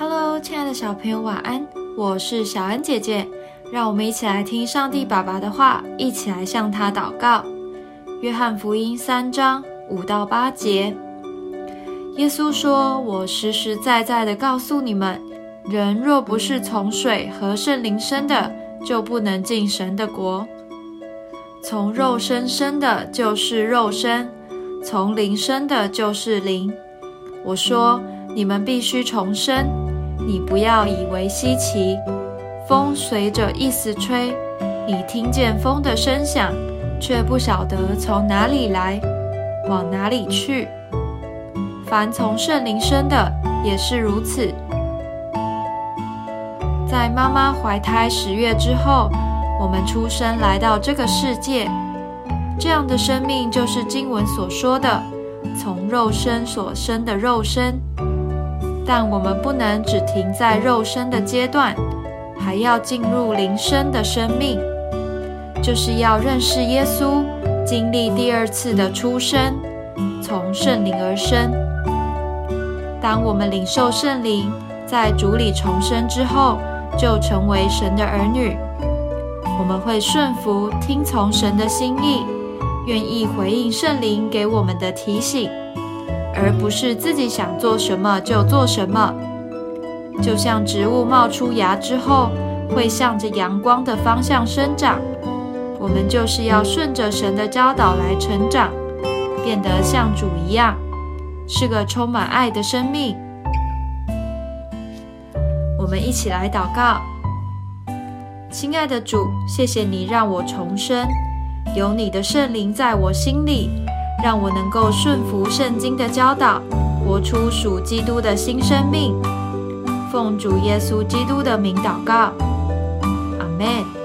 Hello，亲爱的小朋友，晚安！我是小恩姐姐，让我们一起来听上帝爸爸的话，一起来向他祷告。约翰福音三章五到八节，耶稣说：“我实实在在的告诉你们，人若不是从水和圣灵生的，就不能进神的国。从肉身生的，就是肉身；从灵生的，就是灵。”我说。你们必须重生。你不要以为稀奇。风随着意思吹，你听见风的声响，却不晓得从哪里来，往哪里去。凡从圣灵生的也是如此。在妈妈怀胎十月之后，我们出生来到这个世界。这样的生命就是经文所说的，从肉身所生的肉身。但我们不能只停在肉身的阶段，还要进入灵生的生命，就是要认识耶稣，经历第二次的出生，从圣灵而生。当我们领受圣灵，在主里重生之后，就成为神的儿女。我们会顺服、听从神的心意，愿意回应圣灵给我们的提醒。而不是自己想做什么就做什么，就像植物冒出芽之后会向着阳光的方向生长，我们就是要顺着神的教导来成长，变得像主一样，是个充满爱的生命。我们一起来祷告：亲爱的主，谢谢你让我重生，有你的圣灵在我心里。让我能够顺服圣经的教导，活出属基督的新生命。奉主耶稣基督的名祷告，阿门。